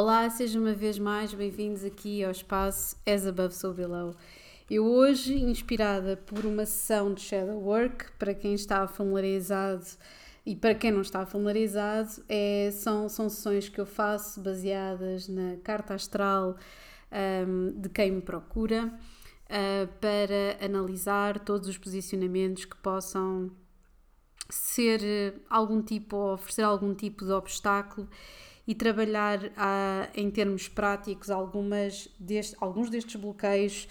Olá, sejam uma vez mais bem-vindos aqui ao espaço As Above So Below. Eu hoje, inspirada por uma sessão de Shadow Work, para quem está familiarizado e para quem não está familiarizado, é, são, são sessões que eu faço baseadas na carta astral um, de quem me procura, uh, para analisar todos os posicionamentos que possam ser algum tipo, ou oferecer algum tipo de obstáculo e trabalhar ah, em termos práticos algumas deste, alguns destes bloqueios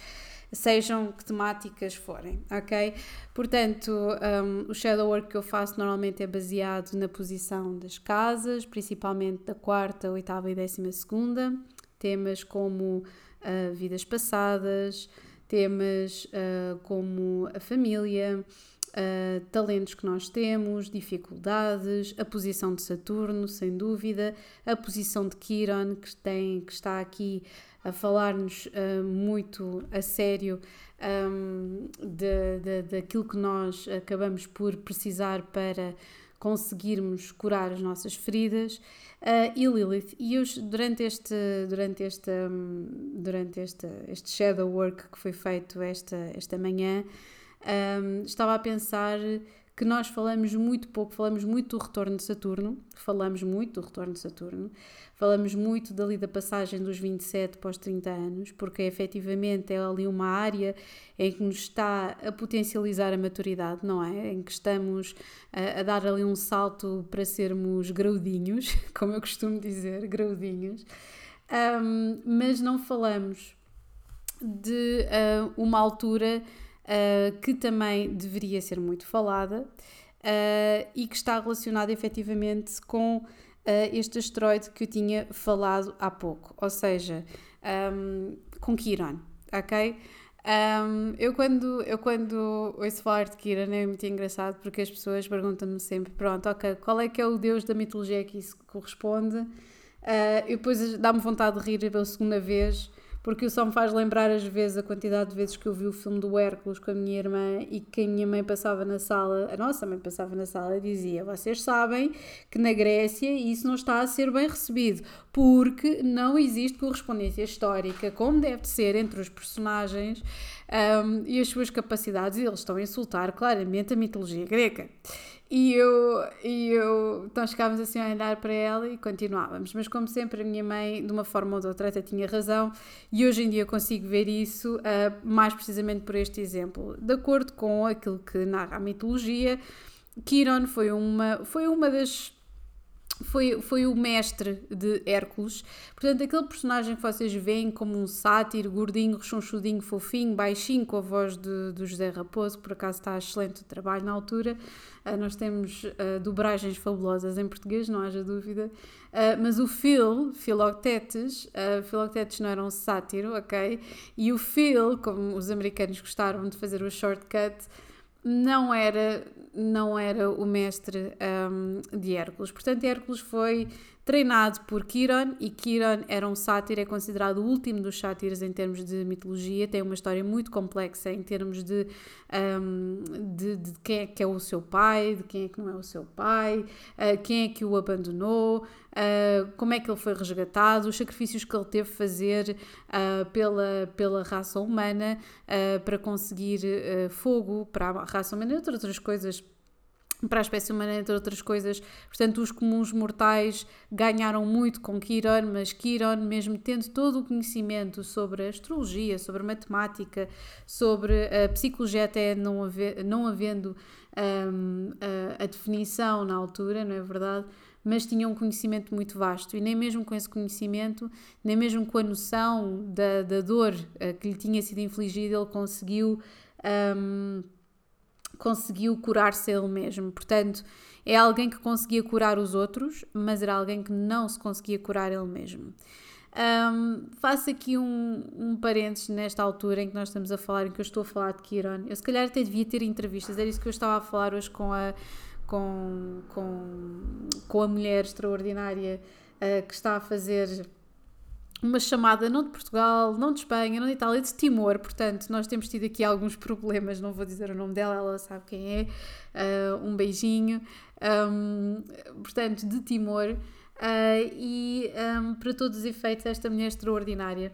sejam que temáticas forem, ok? Portanto, um, o shadow work que eu faço normalmente é baseado na posição das casas, principalmente da quarta, oitava e décima segunda, temas como uh, vidas passadas, temas uh, como a família, uh, talentos que nós temos, dificuldades, a posição de Saturno, sem dúvida, a posição de Quiron, que, tem, que está aqui a falar-nos uh, muito a sério um, de, de, daquilo que nós acabamos por precisar para conseguirmos curar as nossas feridas. Uh, e Lilith e eu durante este durante este durante este, este shadow work que foi feito esta esta manhã um, estava a pensar que nós falamos muito pouco, falamos muito do retorno de Saturno, falamos muito do retorno de Saturno, falamos muito dali da passagem dos 27 para os 30 anos, porque efetivamente é ali uma área em que nos está a potencializar a maturidade, não é? Em que estamos a, a dar ali um salto para sermos graudinhos, como eu costumo dizer, graudinhos, um, mas não falamos de uh, uma altura uh, que também deveria ser muito falada uh, e que está relacionada efetivamente com uh, este asteroide que eu tinha falado há pouco, ou seja, um, com Kiran, ok? Um, eu, quando, eu quando ouço falar de Kiran é muito engraçado porque as pessoas perguntam-me sempre: pronto, ok, qual é que é o deus da mitologia que isso corresponde? Uh, e depois dá-me vontade de rir pela segunda vez porque só me faz lembrar às vezes a quantidade de vezes que eu vi o filme do Hércules com a minha irmã e que a minha mãe passava na sala, a nossa mãe passava na sala e dizia: Vocês sabem que na Grécia isso não está a ser bem recebido, porque não existe correspondência histórica como deve ser entre os personagens um, e as suas capacidades, e eles estão a insultar claramente a mitologia grega. E eu, e eu, nós ficávamos assim a olhar para ela e continuávamos. Mas, como sempre, a minha mãe, de uma forma ou de outra, até tinha razão, e hoje em dia consigo ver isso uh, mais precisamente por este exemplo. De acordo com aquilo que narra a mitologia, Quiron foi uma, foi uma das foi, foi o mestre de Hércules. Portanto, aquele personagem que vocês veem como um sátiro, gordinho, rechonchudinho, fofinho, baixinho, com a voz de, do José Raposo, por acaso está excelente o trabalho na altura. Uh, nós temos uh, dobragens fabulosas em português, não haja dúvida. Uh, mas o Phil, Philoctetes, uh, Philoctetes não era um sátiro, ok? E o Phil, como os americanos gostaram de fazer o shortcut, não era, não era o mestre um, de Hércules. Portanto, Hércules foi treinado por Quiron e Quiron era um sátiro, é considerado o último dos sátiros em termos de mitologia, tem uma história muito complexa em termos de, um, de, de, quem é que é o seu pai, de quem é que não é o seu pai, uh, quem é que o abandonou, uh, como é que ele foi resgatado, os sacrifícios que ele teve fazer uh, pela, pela raça humana para conseguir fogo para a raça humana e outras coisas para a espécie humana, entre outras coisas. Portanto, os comuns mortais ganharam muito com Quiron, mas Quiron, mesmo tendo todo o conhecimento sobre astrologia, sobre matemática, sobre a psicologia, até não, haver, não havendo um, a, a definição na altura, não é verdade? mas tinha um conhecimento muito vasto e nem mesmo com esse conhecimento, nem mesmo com a noção da, da dor uh, que lhe tinha sido infligida, ele conseguiu um, conseguiu curar-se ele mesmo. Portanto, é alguém que conseguia curar os outros, mas era alguém que não se conseguia curar ele mesmo. Um, faço aqui um, um parênteses nesta altura em que nós estamos a falar, em que eu estou a falar de Kiron. Eu se calhar até devia ter entrevistas, era isso que eu estava a falar hoje com a, com, com, com a mulher extraordinária uh, que está a fazer uma chamada não de Portugal, não de Espanha, não de Itália, de Timor. Portanto, nós temos tido aqui alguns problemas, não vou dizer o nome dela, ela sabe quem é. Uh, um beijinho. Um, portanto, de Timor. Uh, e um, para todos os efeitos, esta mulher extraordinária,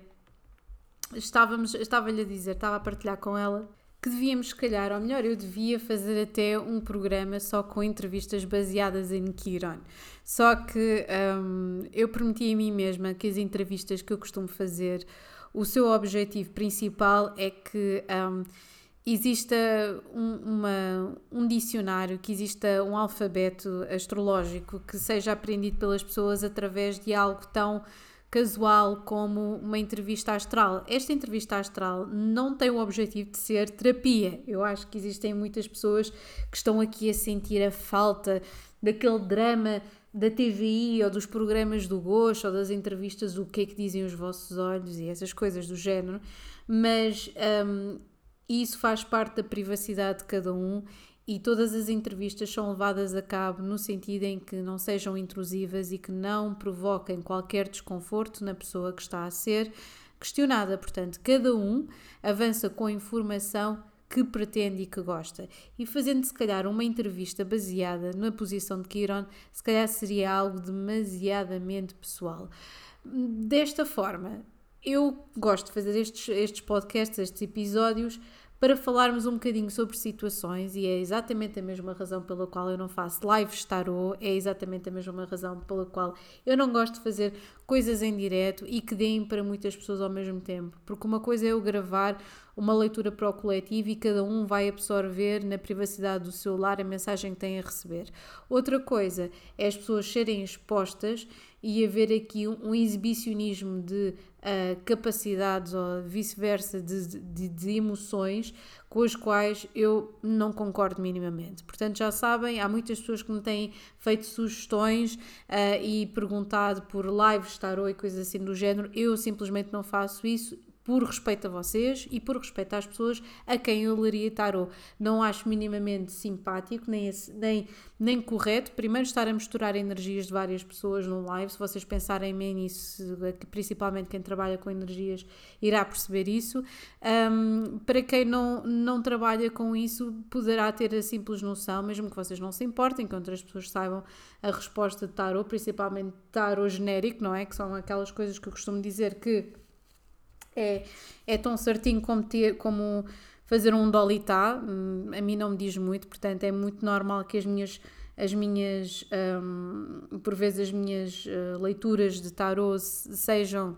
estávamos, estava-lhe a dizer, estava a partilhar com ela que devíamos, se calhar, ou melhor, eu devia fazer até um programa só com entrevistas baseadas em Kiron. Só que um, eu prometi a mim mesma que as entrevistas que eu costumo fazer, o seu objetivo principal é que um, exista um, uma, um dicionário, que exista um alfabeto astrológico que seja aprendido pelas pessoas através de algo tão casual como uma entrevista astral. Esta entrevista astral não tem o objetivo de ser terapia. Eu acho que existem muitas pessoas que estão aqui a sentir a falta daquele drama da TVI ou dos programas do gosto ou das entrevistas do que é que dizem os vossos olhos e essas coisas do género, mas um, isso faz parte da privacidade de cada um e todas as entrevistas são levadas a cabo no sentido em que não sejam intrusivas e que não provoquem qualquer desconforto na pessoa que está a ser questionada. Portanto, cada um avança com a informação que pretende e que gosta. E fazendo, se calhar, uma entrevista baseada na posição de Kiron, se calhar seria algo demasiadamente pessoal. Desta forma, eu gosto de fazer estes, estes podcasts, estes episódios para falarmos um bocadinho sobre situações e é exatamente a mesma razão pela qual eu não faço lives tarot, é exatamente a mesma razão pela qual eu não gosto de fazer coisas em direto e que deem para muitas pessoas ao mesmo tempo, porque uma coisa é eu gravar uma leitura para o coletivo e cada um vai absorver na privacidade do seu lar a mensagem que tem a receber. Outra coisa é as pessoas serem expostas e haver aqui um, um exibicionismo de uh, capacidades ou vice-versa de, de, de, emoções com as quais eu não concordo minimamente. Portanto, já sabem, há muitas pessoas que me têm feito sugestões uh, e perguntado por lives, tarot e coisas assim do género. Eu simplesmente não faço isso por respeito a vocês e por respeito às pessoas a quem eu leria tarot. Não acho minimamente simpático, nem, nem, nem correto, primeiro estar a misturar energias de várias pessoas num live, se vocês pensarem bem nisso, principalmente quem trabalha com energias irá perceber isso. Um, para quem não, não trabalha com isso, poderá ter a simples noção, mesmo que vocês não se importem, que outras pessoas saibam a resposta de tarot, principalmente tarot genérico, não é? Que são aquelas coisas que eu costumo dizer que é, é tão certinho como, ter, como fazer um dolitá, hum, a mim não me diz muito, portanto é muito normal que as minhas, as minhas um, por vezes as minhas uh, leituras de tarot sejam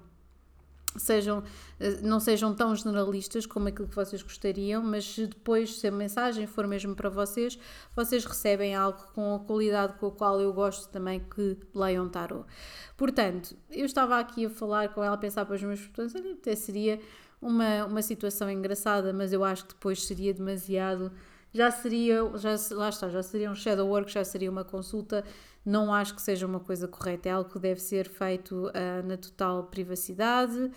sejam, eh, não sejam tão generalistas como aquilo que vocês gostariam, mas se depois, se a mensagem for mesmo para vocês, vocês recebem algo com a qualidade com a qual eu gosto também que leiam tarot. Portanto, eu estava aqui a falar com ela, a pensar para os meus botões, até seria uma, uma situação engraçada, mas eu acho que depois seria demasiado. Já seria, já, lá está, já seria um shadow work, já seria uma consulta não acho que seja uma coisa correta, é algo que deve ser feito uh, na total privacidade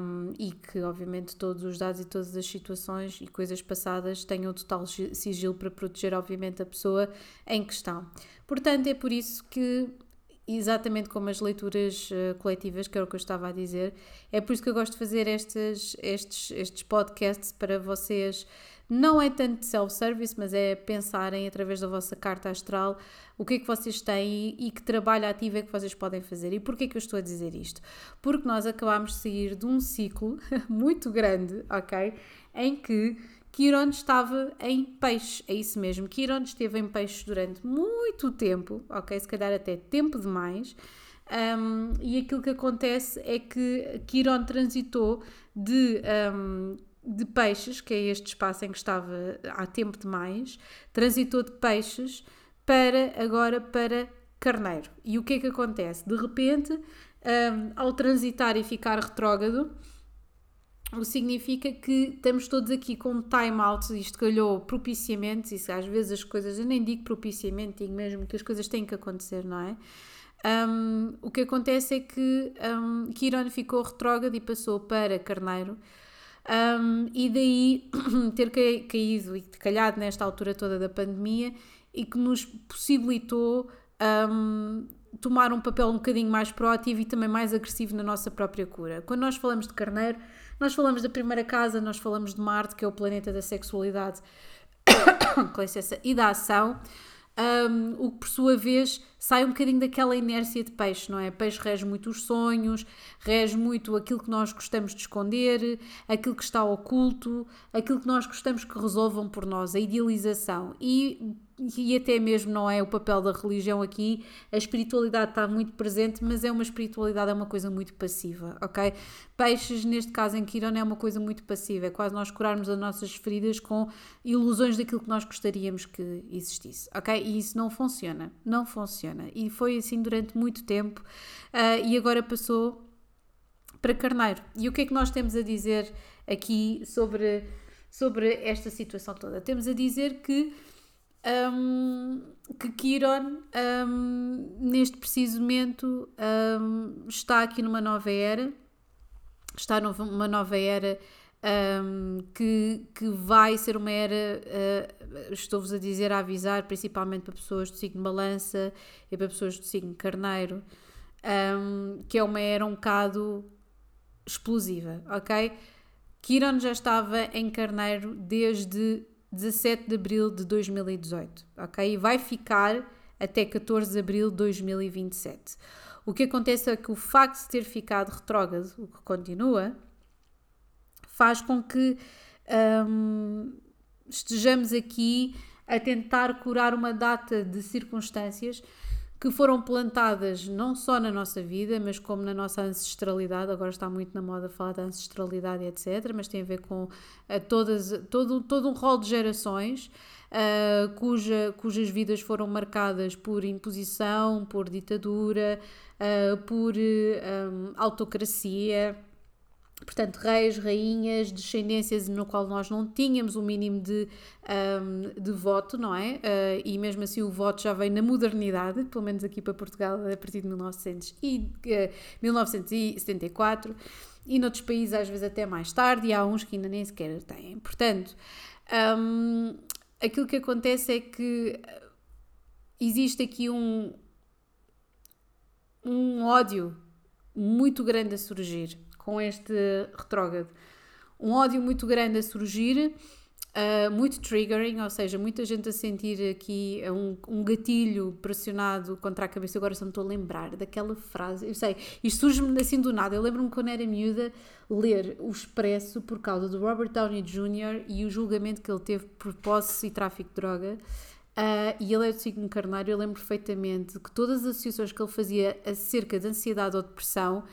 um, e que, obviamente, todos os dados e todas as situações e coisas passadas tenham total sigilo para proteger, obviamente, a pessoa em questão. Portanto, é por isso que exatamente como as leituras uh, coletivas, que era o que eu estava a dizer, é por isso que eu gosto de fazer estes, estes, estes podcasts para vocês não é tanto self-service, mas é pensarem através da vossa carta astral o que é que vocês têm e que trabalho ativo é que vocês podem fazer. E porquê que eu estou a dizer isto? Porque nós acabámos de sair de um ciclo muito grande, ok? Em que Quiron estava em peixe, é isso mesmo. Quiron esteve em peixe durante muito tempo, ok? Se calhar até tempo demais. Um, e aquilo que acontece é que Quiron transitou de um, de peixes, que é este espaço em que estava há tempo demais, transitou de peixes para agora para carneiro. E o que é que acontece? De repente, um, ao transitar e ficar retrógrado, o que significa que estamos todos aqui com time out, isto calhou propiciamente, e às vezes as coisas, eu nem digo propiciamente, digo mesmo que as coisas têm que acontecer, não é? Um, o que acontece é que um, ficou retrógrado e passou para Carneiro, um, e daí ter caído e calhado nesta altura toda da pandemia e que nos possibilitou um, tomar um papel um bocadinho mais proativo e também mais agressivo na nossa própria cura. Quando nós falamos de carneiro, nós falamos da primeira casa, nós falamos de Marte, que é o planeta da sexualidade com licença, e da ação. Um, o que por sua vez sai um bocadinho daquela inércia de peixe, não é? Peixe rege muito os sonhos, rege muito aquilo que nós gostamos de esconder, aquilo que está oculto, aquilo que nós gostamos que resolvam por nós, a idealização. E e até mesmo não é o papel da religião aqui, a espiritualidade está muito presente, mas é uma espiritualidade, é uma coisa muito passiva, ok? Peixes, neste caso em Kiron, é uma coisa muito passiva, é quase nós curarmos as nossas feridas com ilusões daquilo que nós gostaríamos que existisse, ok? E isso não funciona, não funciona. E foi assim durante muito tempo uh, e agora passou para Carneiro. E o que é que nós temos a dizer aqui sobre, sobre esta situação toda? Temos a dizer que um, que Kiron, um, neste preciso momento, um, está aqui numa nova era, está numa nova era que, que vai ser uma era, uh, estou-vos a dizer, a avisar, principalmente para pessoas do signo balança e para pessoas do signo carneiro, que é uma era um bocado explosiva, ok? Kiron já estava em carneiro desde 17 de abril de 2018, ok? E vai ficar até 14 de abril de 2027. O que acontece é que o facto de ter ficado retrógrado, o que continua, faz com que um, estejamos aqui a tentar curar uma data de circunstâncias que foram plantadas não só na nossa vida, mas como na nossa ancestralidade. Agora está muito na moda falar da ancestralidade, etc. Mas tem a ver com uh, todas, todo, todo um rol de gerações uh, cuja, cujas vidas foram marcadas por imposição, por ditadura, uh, por um, autocracia portanto, reis, rainhas, descendências no qual nós não tínhamos o mínimo de, um, de voto, não é? Uh, e mesmo assim o voto já vem na modernidade, pelo menos aqui para Portugal, a partir de 1900 e, uh, 1974, e noutros países às vezes até mais tarde, e há uns que ainda nem sequer têm. Portanto, um, aquilo que acontece é que existe aqui um, um ódio muito grande a surgir com este retrógrado. Um ódio muito grande a surgir, uh, muito triggering, ou seja, muita gente a sentir aqui um, um gatilho pressionado contra a cabeça. Agora só me estou a lembrar daquela frase. Eu sei, isto surge-me assim do nada. Eu lembro-me quando era miúda ler o Expresso por causa do Robert Downey Jr. e o julgamento que ele teve por posse e tráfico de droga. Uh, e ele é do signo carneiro, eu lembro perfeitamente que todas as associações que ele fazia acerca de ansiedade ou depressão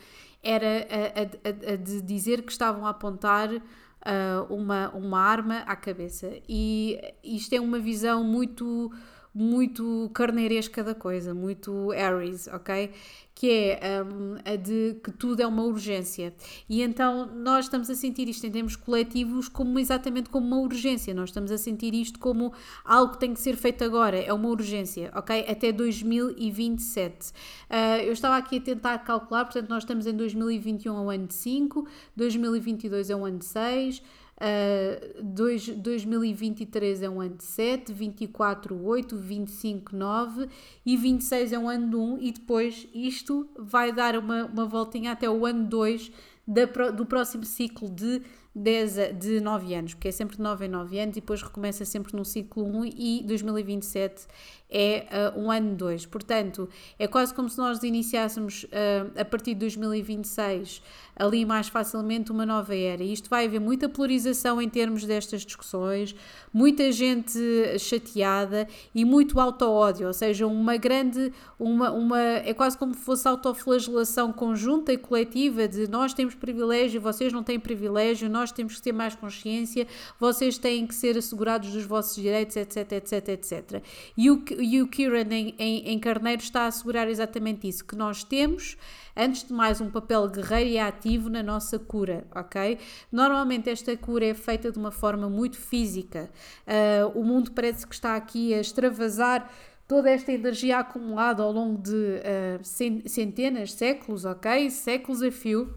era a, a, a de dizer que estavam a apontar uh, uma, uma arma à cabeça. E isto é uma visão muito muito carneiresca da coisa, muito Aries, ok? Que é um, a de que tudo é uma urgência. E então nós estamos a sentir isto em termos coletivos como exatamente como uma urgência. Nós estamos a sentir isto como algo que tem que ser feito agora, é uma urgência, ok? Até 2027. Uh, eu estava aqui a tentar calcular, portanto, nós estamos em 2021 é um ano de 5, 2022 é um ano de 6. Uh, dois, 2023 é um ano de 7, 24, 8, 25, 9 e 26 é um ano de 1 e depois isto vai dar uma, uma voltinha até o ano 2 da, do próximo ciclo de 10, de 9 anos, porque é sempre de 9 em 9 anos e depois recomeça sempre no ciclo 1 e 2027 é uh, um ano 2. Portanto, é quase como se nós iniciássemos uh, a partir de 2026 ali mais facilmente uma nova era. E isto vai haver muita polarização em termos destas discussões, muita gente chateada e muito auto-ódio, ou seja, uma grande, uma, uma, é quase como se fosse autoflagelação conjunta e coletiva de nós temos privilégio, vocês não têm privilégio, nós temos que ter mais consciência, vocês têm que ser assegurados dos vossos direitos, etc, etc, etc. E o, e o Kieran em, em, em Carneiro está a assegurar exatamente isso, que nós temos antes de mais, um papel guerreiro e ativo na nossa cura, ok? Normalmente esta cura é feita de uma forma muito física. Uh, o mundo parece que está aqui a extravasar toda esta energia acumulada ao longo de uh, centenas, séculos, ok? Séculos a fio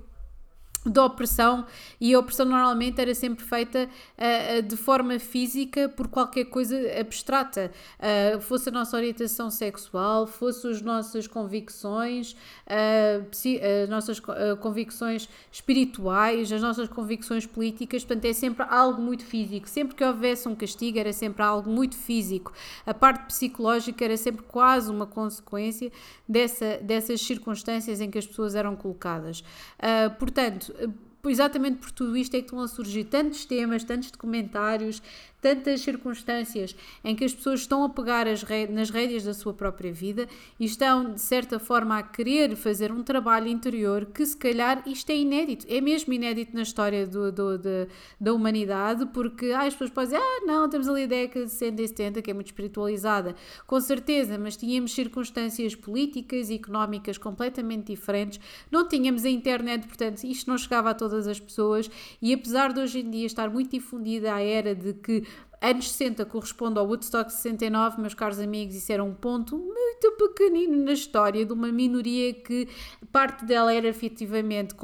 de opressão e a opressão normalmente era sempre feita uh, de forma física por qualquer coisa abstrata, uh, fosse a nossa orientação sexual, fosse as nossas convicções, uh, as nossas convicções espirituais, as nossas convicções políticas, portanto é sempre algo muito físico, sempre que houvesse um castigo era sempre algo muito físico, a parte psicológica era sempre quase uma consequência dessa, dessas circunstâncias em que as pessoas eram colocadas. portanto, exatamente por tudo isto é que estão a surgir tantos temas, tantos documentários, tantas circunstâncias em que as pessoas estão a pegar as nas rédeas da sua própria vida e estão, de certa forma, a querer fazer um trabalho interior que, se calhar, isto é inédito. É mesmo inédito na história do, do, de, da humanidade, porque ah, as pessoas podem dizer, ah, não, temos ali a década de 60 e 70, que é muito espiritualizada. Com certeza, mas tínhamos circunstâncias políticas e económicas completamente diferentes. Não tínhamos a internet, portanto, isto não chegava a todas as pessoas e apesar de hoje em dia estar muito difundida a era de que anos 60 corresponde ao Woodstock 69, meus caros amigos, isso era um ponto muito pequenino na história de uma minoria que parte dela era efetivamente,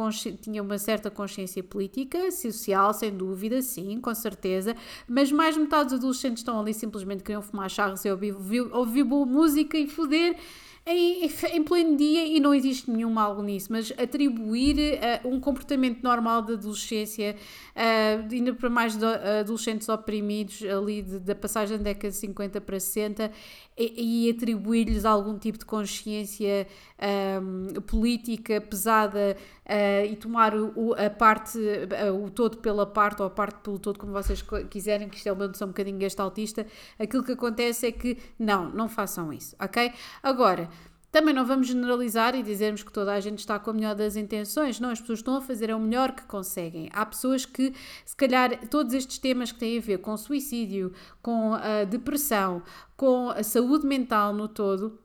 tinha uma certa consciência política, social, sem dúvida, sim, com certeza, mas mais metade dos adolescentes estão ali simplesmente queriam fumar charros e ouvir, ouvir, boa música e foder em, em pleno dia e não existe nenhum mal nisso, mas atribuir uh, um comportamento normal de adolescência, uh, ainda para mais de, uh, adolescentes oprimidos, ali da passagem da década de 50 para 60, e, e atribuir-lhes algum tipo de consciência um, política pesada uh, e tomar o, a parte, uh, o todo pela parte ou a parte pelo todo, como vocês quiserem, que isto é uma noção um bocadinho gestaltista, aquilo que acontece é que não, não façam isso, ok? Agora, também não vamos generalizar e dizermos que toda a gente está com a melhor das intenções. Não, as pessoas estão a fazer o melhor que conseguem. Há pessoas que, se calhar, todos estes temas que têm a ver com suicídio, com a depressão, com a saúde mental no todo,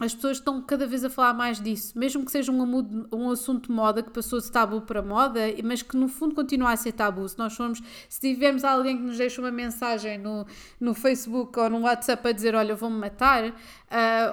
as pessoas estão cada vez a falar mais disso, mesmo que seja um, um assunto de moda que passou de tabu para moda, mas que no fundo continua a ser tabu. Se nós formos, se tivermos alguém que nos deixa uma mensagem no, no Facebook ou no WhatsApp a dizer: Olha, vou-me matar, uh,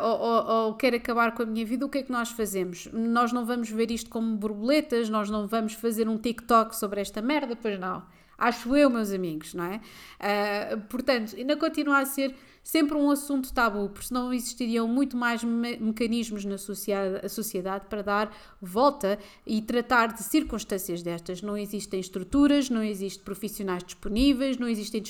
ou, ou, ou quero acabar com a minha vida, o que é que nós fazemos? Nós não vamos ver isto como borboletas, nós não vamos fazer um TikTok sobre esta merda, pois não. Acho eu, meus amigos, não é? Uh, portanto, ainda continua a ser sempre um assunto tabu, porque senão existiriam muito mais me mecanismos na sociedade, para dar volta e tratar de circunstâncias destas. Não existem estruturas, não existem profissionais disponíveis, não existem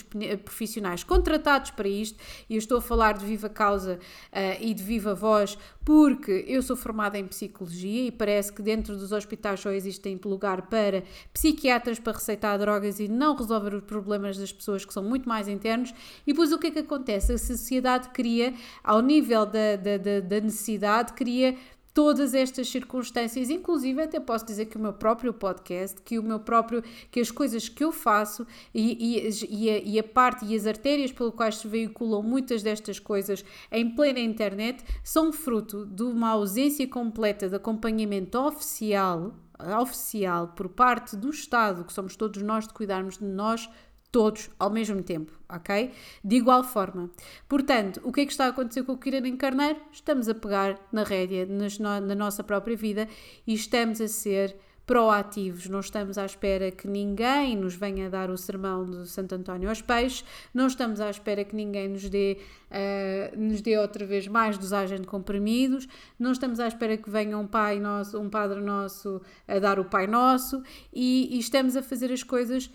profissionais contratados para isto, e eu estou a falar de viva causa uh, e de viva voz, porque eu sou formada em psicologia e parece que dentro dos hospitais só existem lugar para psiquiatras para receitar drogas e não resolver os problemas das pessoas que são muito mais internos. E depois o que é que acontece? Sociedade cria, ao nível da, da, da, da necessidade, cria todas estas circunstâncias, inclusive até posso dizer que o meu próprio podcast, que o meu próprio, que as coisas que eu faço e, e, e, a, e a parte e as artérias pelo quais se veiculam muitas destas coisas em plena internet são fruto de uma ausência completa de acompanhamento oficial, oficial por parte do Estado, que somos todos nós de cuidarmos de nós todos ao mesmo tempo, ok? De igual forma. Portanto, o que é que está a acontecer com o Kiran Carneiro? Estamos a pegar na rédea nas, na nossa própria vida e estamos a ser proativos, não estamos à espera que ninguém nos venha dar o sermão do Santo António aos peixes, não estamos à espera que ninguém nos dê, uh, nos dê outra vez mais dosagem de comprimidos, não estamos à espera que venha um pai nosso, um padre nosso a dar o Pai Nosso e, e estamos a fazer as coisas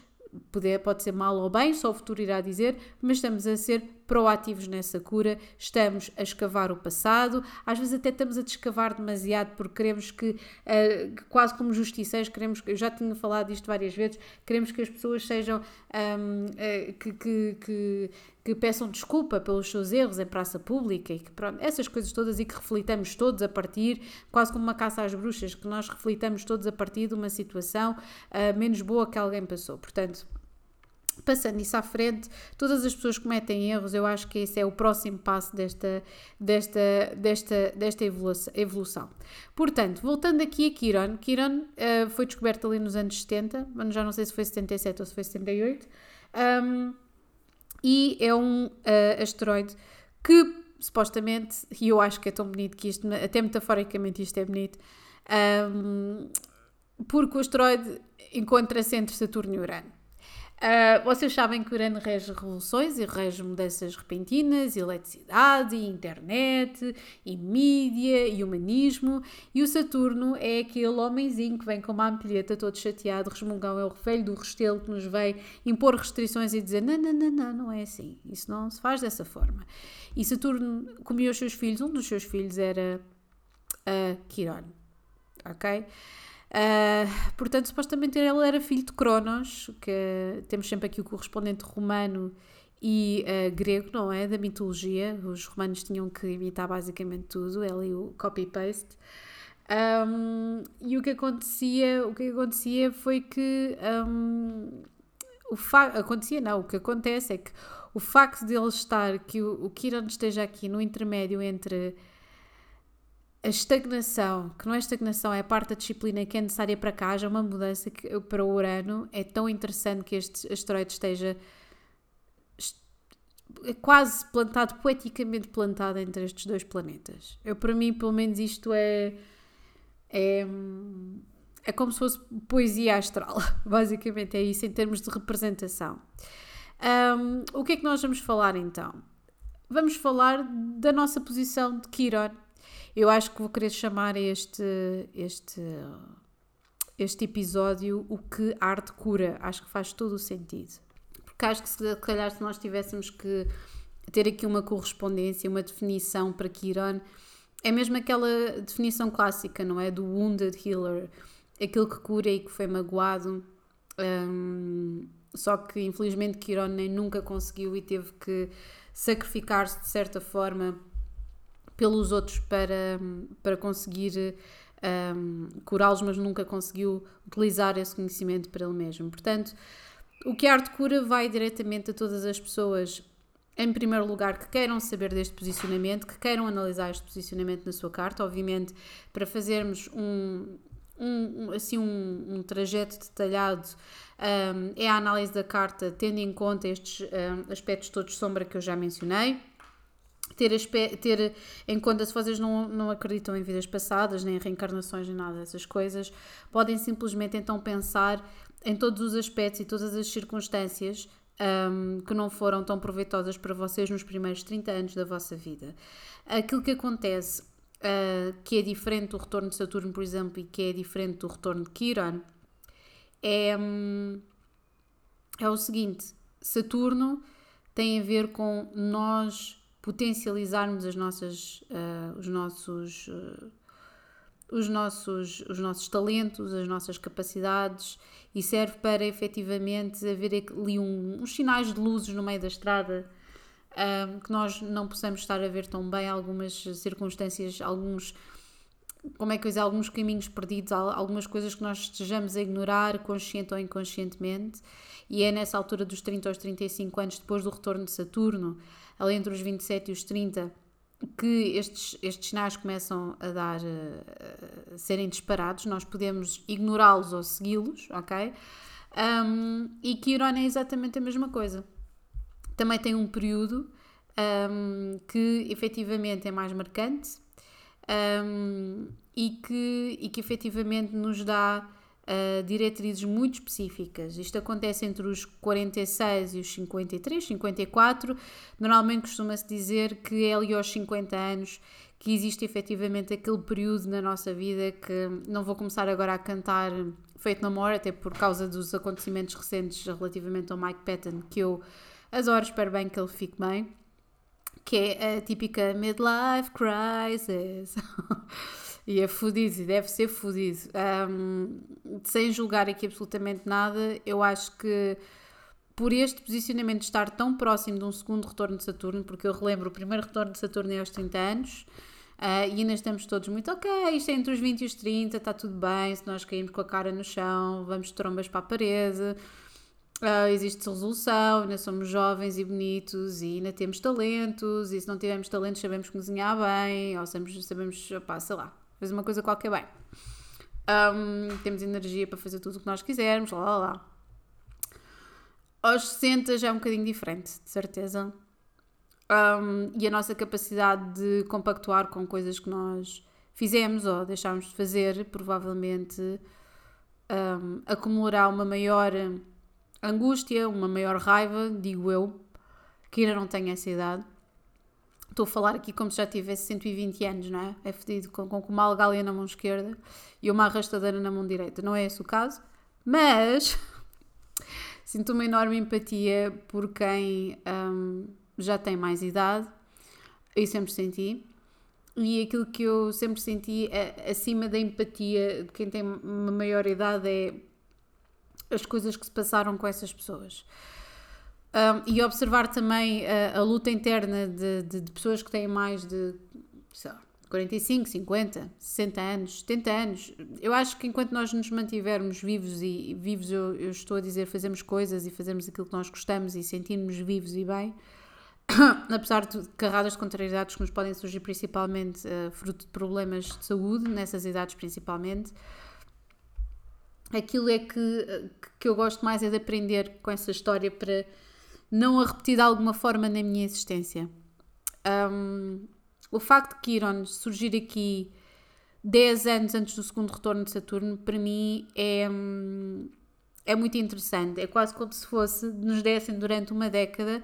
Poder, pode ser mal ou bem, só o futuro irá dizer, mas estamos a ser proativos nessa cura, estamos a escavar o passado, às vezes até estamos a descavar demasiado porque queremos que, uh, quase como justiceiros, queremos, eu já tinha falado disto várias vezes, queremos que as pessoas sejam, um, uh, eh, que, que, que, que, peçam desculpa pelos seus erros em praça pública e que pronto, essas coisas todas e que reflitamos todos a partir, quase como uma caça às bruxas, que nós reflitamos todos a partir de uma situação uh, menos boa que alguém passou. Portanto, passando isso à frente, todas as pessoas cometem erros, eu acho que esse é o próximo passo desta, desta, desta, desta evolução. Portanto, voltando aqui a Kiron, Kiron uh, foi descoberto ali nos anos 70, mas já não sei se foi 77 ou se foi 78, um, e é um uh, asteroide que supostamente, e eu acho que é tão bonito que isto, até metaforicamente isto é bonito, um, porque o asteroide encontra-se entre Saturno e Urano. Uh, vocês sabem que Urano rege revoluções e rege mudanças repentinas, eletricidade, e internet, e mídia, e humanismo. E o Saturno é aquele homenzinho que vem com uma ampulheta todo chateado, resmungão, é o velho do restelo que nos vem impor restrições e dizer: não, não, não, não, não é assim. Isso não se faz dessa forma. E Saturno comia os seus filhos, um dos seus filhos era uh, Quiron. Ok? Uh, portanto, supostamente ele era filho de Cronos, que temos sempre aqui o correspondente romano e uh, grego, não é? Da mitologia. Os romanos tinham que imitar basicamente tudo, é ali o copy-paste. Um, e o que acontecia, o que acontecia foi que um, o acontecia não, o que acontece é que o facto de ele estar, que o, o esteja aqui no intermédio entre a estagnação, que não é estagnação, é a parte da disciplina que é necessária para cá, haja uma mudança que, para o Urano, é tão interessante que este asteroide esteja é quase plantado, poeticamente plantado entre estes dois planetas. Eu, para mim, pelo menos isto é, é, é como se fosse poesia astral, basicamente é isso em termos de representação. Um, o que é que nós vamos falar então? Vamos falar da nossa posição de Quiron eu acho que vou querer chamar este, este, este episódio O que arte cura. Acho que faz todo o sentido. Porque acho que se calhar se nós tivéssemos que ter aqui uma correspondência, uma definição para Kiron, é mesmo aquela definição clássica, não é? Do wounded healer, aquele que cura e que foi magoado. Um, só que infelizmente Kiron nem nunca conseguiu e teve que sacrificar-se de certa forma pelos outros para, para conseguir um, curá-los, mas nunca conseguiu utilizar esse conhecimento para ele mesmo. Portanto, o que a arte cura vai diretamente a todas as pessoas, em primeiro lugar, que queiram saber deste posicionamento, que queiram analisar este posicionamento na sua carta, obviamente, para fazermos um, um, assim, um, um trajeto detalhado um, é a análise da carta, tendo em conta estes um, aspectos todos de sombra que eu já mencionei ter, ter em conta, se vocês não, não acreditam em vidas passadas, nem em reencarnações, nem nada dessas coisas, podem simplesmente então pensar em todos os aspectos e todas as circunstâncias um, que não foram tão proveitosas para vocês nos primeiros 30 anos da vossa vida. Aquilo que acontece, uh, que é diferente do retorno de Saturno, por exemplo, e que é diferente do retorno de Quiron, é, um, é o seguinte: Saturno tem a ver com nós potencializarmos as nossas, uh, os, nossos, uh, os, nossos, os nossos talentos, as nossas capacidades e serve para efetivamente haver ali um, uns sinais de luzes no meio da estrada que nós não possamos estar a ver tão bem algumas circunstâncias, alguns como é que eu alguns caminhos perdidos, algumas coisas que nós estejamos a ignorar, consciente ou inconscientemente, e é nessa altura dos 30 aos 35 anos, depois do retorno de Saturno, ali entre os 27 e os 30, que estes, estes sinais começam a dar, a, a serem disparados, nós podemos ignorá-los ou segui-los, ok? Um, e Quiron é exatamente a mesma coisa. Também tem um período um, que efetivamente é mais marcante um, e, que, e que efetivamente nos dá uh, diretrizes muito específicas. Isto acontece entre os 46 e os 53, 54. Normalmente costuma-se dizer que é ali aos 50 anos que existe efetivamente aquele período na nossa vida que não vou começar agora a cantar feito no more, até por causa dos acontecimentos recentes relativamente ao Mike Patton, que eu adoro, espero bem que ele fique bem, que é a típica midlife crisis. E é fudido, e deve ser fudido. Um, sem julgar aqui absolutamente nada, eu acho que por este posicionamento estar tão próximo de um segundo retorno de Saturno, porque eu relembro, o primeiro retorno de Saturno é aos 30 anos, uh, e ainda estamos todos muito, ok, isto é entre os 20 e os 30, está tudo bem, se nós caímos com a cara no chão, vamos de trombas para a parede, uh, existe resolução, ainda somos jovens e bonitos, e ainda temos talentos, e se não tivermos talentos sabemos cozinhar bem, ou sabemos, sabemos opá, sei lá, fazer uma coisa qualquer bem. Um, temos energia para fazer tudo o que nós quisermos, lá lá lá. Aos 60 já é um bocadinho diferente, de certeza. Um, e a nossa capacidade de compactuar com coisas que nós fizemos ou deixámos de fazer, provavelmente um, acumulará uma maior angústia, uma maior raiva, digo eu, que ainda não tenho essa idade. Estou a falar aqui como se já tivesse 120 anos, não é? É fedido com, com uma algália na mão esquerda e uma arrastadeira na mão direita. Não é esse o caso, mas sinto uma enorme empatia por quem um, já tem mais idade. Eu sempre senti. E aquilo que eu sempre senti é, acima da empatia de quem tem uma maior idade é as coisas que se passaram com essas pessoas. Um, e observar também a, a luta interna de, de, de, pessoas que têm mais de sei lá, 45, 50, 60 anos, 70 anos. Eu acho que enquanto nós nos mantivermos vivos e vivos, eu, eu estou a dizer, fazemos coisas e fazemos aquilo que nós gostamos e sentirmos vivos e bem, apesar de carradas de contrariedades que nos podem surgir principalmente uh, fruto de problemas de saúde, nessas idades principalmente, aquilo é que, que eu gosto mais é de aprender com essa história para não a repetir de alguma forma na minha existência. Um, o facto de Quiron surgir aqui 10 anos antes do segundo retorno de Saturno, para mim é, é muito interessante. É quase como se fosse, nos dessem durante uma década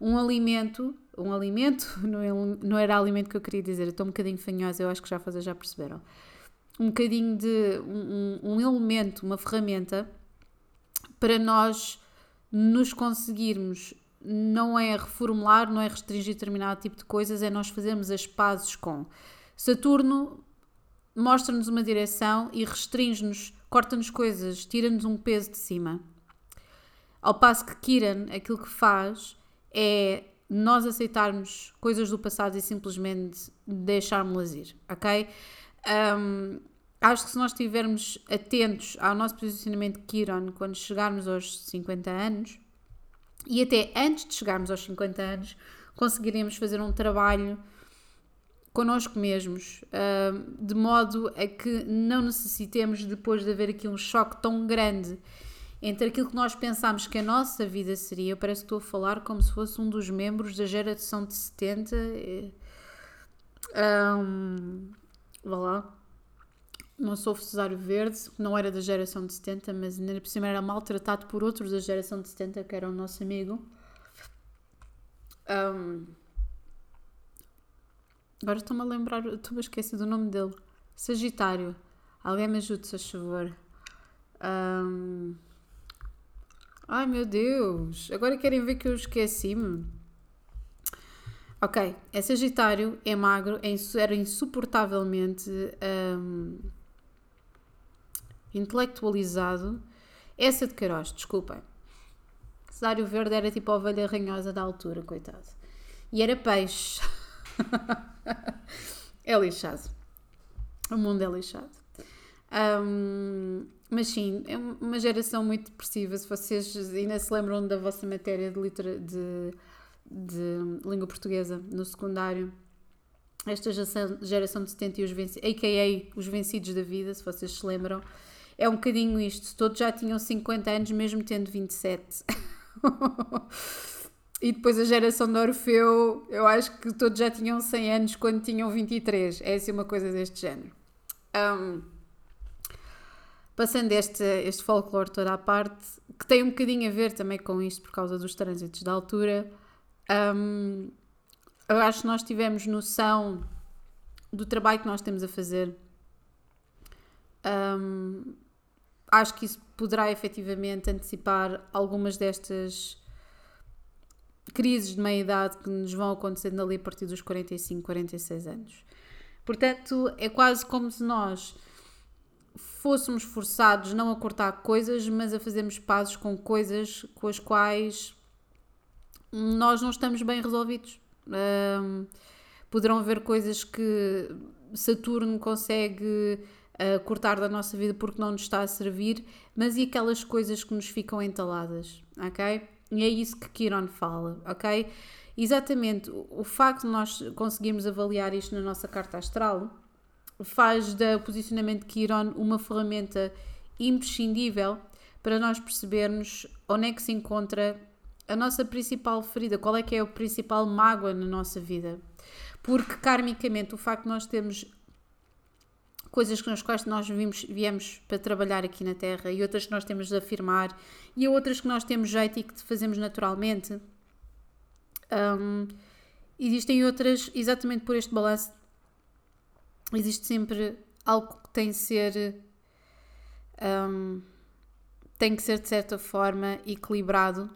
um alimento, um alimento, não, é, não era alimento que eu queria dizer, eu estou um bocadinho fanhosa, eu acho que já fazer já perceberam. Um bocadinho de um, um elemento, uma ferramenta para nós nos conseguirmos não é reformular, não é restringir determinado tipo de coisas, é nós fazermos as pazes com. Saturno mostra-nos uma direção e restringe-nos, corta-nos coisas, tira-nos um peso de cima. Ao passo que Kiran, aquilo que faz é nós aceitarmos coisas do passado e simplesmente deixarmos-las ir, ok? Um, acho que se nós estivermos atentos ao nosso posicionamento Kiron quando chegarmos aos 50 anos e até antes de chegarmos aos 50 anos, conseguiremos fazer um trabalho connosco mesmos, uh, de modo a que não necessitemos, depois de haver aqui um choque tão grande entre aquilo que nós pensámos que a nossa vida seria, parece que estou a falar como se fosse um dos membros da geração de 70. Um, vá lá não sou Cesário Verde, não era da geração de 70, mas ainda por cima era maltratado por outros da geração de 70, que era o nosso amigo. Um, agora estou-me a lembrar, estou-me a esquecer do nome dele. Sagitário. Alguém me ajude, se favor. Um, ai meu Deus, agora querem ver que eu esqueci-me. Ok, é Sagitário, é magro, é, era insuportavelmente. Um, intelectualizado. Essa de Queiroz, desculpem. Cesário Verde era tipo a ovelha ranhosa da altura, coitado. E era peixe. é lixado. O mundo é lixado. Um, mas sim, é uma geração muito depressiva. Se vocês ainda se lembram da vossa matéria de, litera, de, de língua portuguesa no secundário, esta geração, de 70 e os vencidos, a.k.a. os vencidos da vida, se vocês se lembram, é um bocadinho isto. Todos já tinham 50 anos, mesmo tendo 27. e depois a geração de Orfeu, eu acho que todos já tinham 100 anos quando tinham 23. É assim uma coisa deste género. Um, passando este, este folclore toda à parte, que tem um bocadinho a ver também com isto por causa dos trânsitos da altura, um, eu acho que nós tivemos noção do trabalho que nós temos a fazer. Um, acho que isso poderá efetivamente antecipar algumas destas crises de meia-idade que nos vão acontecendo ali a partir dos 45, 46 anos. Portanto, é quase como se nós fôssemos forçados não a cortar coisas, mas a fazermos pazes com coisas com as quais nós não estamos bem resolvidos. Um, poderão haver coisas que Saturno consegue uh, cortar da nossa vida porque não nos está a servir, mas e aquelas coisas que nos ficam entaladas, ok? E é isso que Kiron fala, ok? Exatamente, o facto de nós conseguirmos avaliar isto na nossa carta astral faz do posicionamento de Kiron uma ferramenta imprescindível para nós percebermos onde é que se encontra a nossa principal ferida, qual é que é a principal mágoa na nossa vida. Porque karmicamente o facto de nós termos coisas nas quais nós vimos, viemos para trabalhar aqui na Terra e outras que nós temos de afirmar e outras que nós temos jeito e que fazemos naturalmente. Um, existem outras, exatamente por este balanço, existe sempre algo que tem de ser. Um, tem que ser de certa forma equilibrado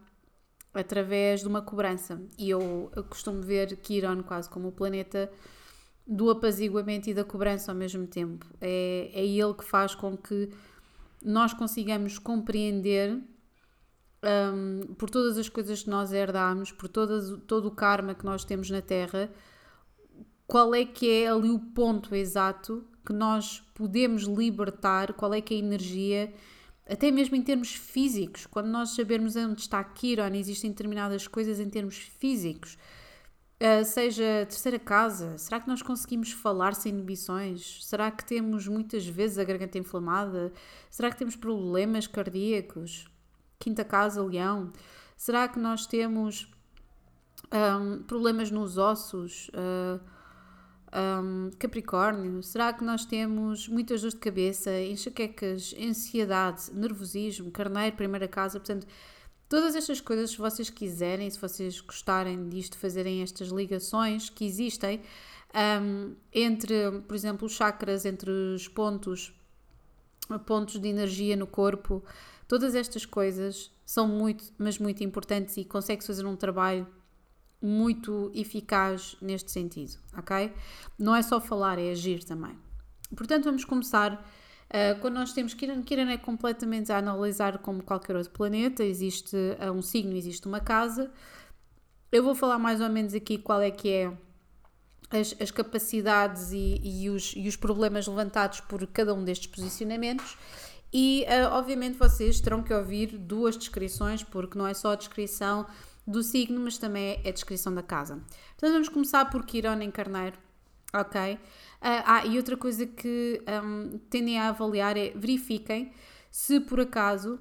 através de uma cobrança. E eu, eu costumo ver Kiron quase como o planeta do apaziguamento e da cobrança ao mesmo tempo. É, é ele que faz com que nós consigamos compreender um, por todas as coisas que nós herdamos, por todas, todo o karma que nós temos na Terra, qual é que é ali o ponto exato que nós podemos libertar, qual é que é a energia, até mesmo em termos físicos, quando nós sabermos onde está Kiron, existem determinadas coisas em termos físicos, uh, seja terceira casa, será que nós conseguimos falar sem inibições? Será que temos muitas vezes a garganta inflamada? Será que temos problemas cardíacos? Quinta casa, leão. Será que nós temos um, problemas nos ossos? Uh, um, Capricórnio, será que nós temos muitas dores de cabeça, enxaquecas, ansiedade, nervosismo, carneiro, primeira casa? Portanto, todas estas coisas, se vocês quiserem, se vocês gostarem disto, fazerem estas ligações que existem um, entre, por exemplo, os chakras, entre os pontos, pontos de energia no corpo, todas estas coisas são muito, mas muito importantes e consegue-se fazer um trabalho muito eficaz neste sentido, ok? Não é só falar, é agir também. Portanto, vamos começar. Uh, quando nós temos Kiran, Kiran é completamente a analisar como qualquer outro planeta, existe uh, um signo, existe uma casa. Eu vou falar mais ou menos aqui qual é que é as, as capacidades e, e, os, e os problemas levantados por cada um destes posicionamentos. E, uh, obviamente, vocês terão que ouvir duas descrições, porque não é só a descrição do signo, mas também é a descrição da casa. Portanto, vamos começar por Quirón em Carneiro, ok? Uh, ah, e outra coisa que um, tendem a avaliar é verifiquem se por acaso,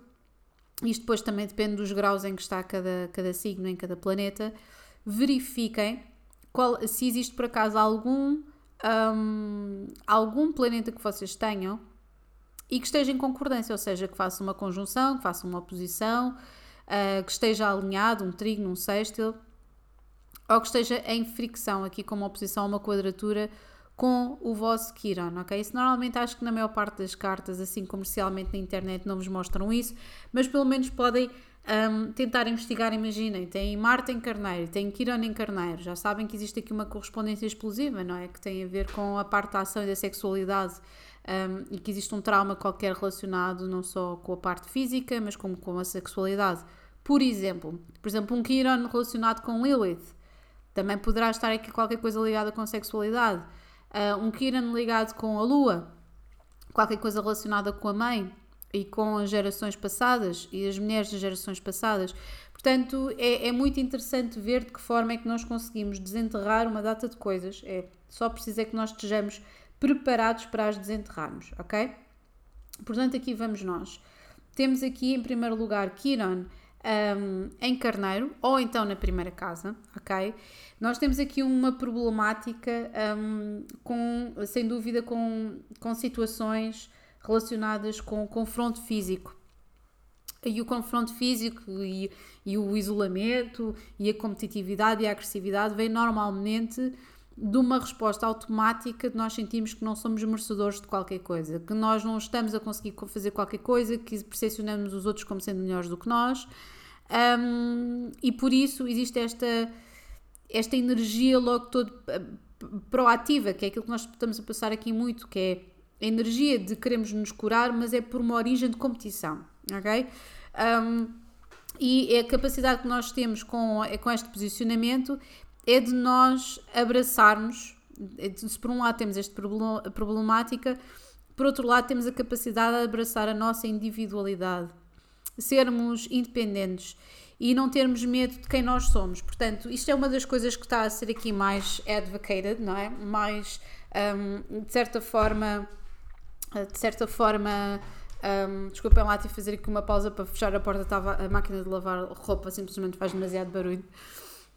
isto depois também depende dos graus em que está cada, cada signo em cada planeta, verifiquem qual, se existe por acaso algum, um, algum planeta que vocês tenham e que esteja em concordância, ou seja, que faça uma conjunção, que faça uma oposição, uh, que esteja alinhado, um trígono, um sextil, ou que esteja em fricção, aqui com uma oposição a uma quadratura com o vosso Kiron, ok? Isso normalmente acho que na maior parte das cartas, assim comercialmente na internet, não vos mostram isso, mas pelo menos podem um, tentar investigar. Imaginem, tem Marte em Carneiro, tem Kiron em Carneiro, já sabem que existe aqui uma correspondência explosiva, não é? Que tem a ver com a parte da ação e da sexualidade um, e que existe um trauma qualquer relacionado não só com a parte física, mas como com a sexualidade. Por exemplo, por exemplo, um Chiron relacionado com Lilith também poderá estar aqui qualquer coisa ligada com sexualidade. Uh, um Chiron ligado com a Lua, qualquer coisa relacionada com a mãe e com as gerações passadas e as mulheres das gerações passadas. Portanto, é, é, muito interessante ver de que forma é que nós conseguimos desenterrar uma data de coisas. É só preciso é que nós estejamos preparados para as desenterrarmos, ok? Portanto, aqui vamos nós. Temos aqui em primeiro lugar Kiron um, em Carneiro ou então na primeira casa, ok? Nós temos aqui uma problemática um, com, sem dúvida, com, com situações relacionadas com confronto físico. E o confronto físico e, e o isolamento e a competitividade e a agressividade vem normalmente de uma resposta automática de nós sentimos que não somos merecedores de qualquer coisa, que nós não estamos a conseguir fazer qualquer coisa, que percepcionamos os outros como sendo melhores do que nós, um, e por isso existe esta, esta energia logo todo eh, proativa, que é aquilo que nós estamos a passar aqui muito, que é a energia de queremos nos curar, mas é por uma origem de competição, ok? Um, e a capacidade que nós temos com, é com este posicionamento é de nós abraçarmos. É se por um lado temos esta problemática, por outro lado temos a capacidade de abraçar a nossa individualidade, sermos independentes e não termos medo de quem nós somos. Portanto, isto é uma das coisas que está a ser aqui mais advocated, não é? Mais, um, de certa forma, de certa forma, um, desculpem lá, tive de fazer aqui uma pausa para fechar a porta, estava a máquina de lavar roupa simplesmente faz demasiado barulho.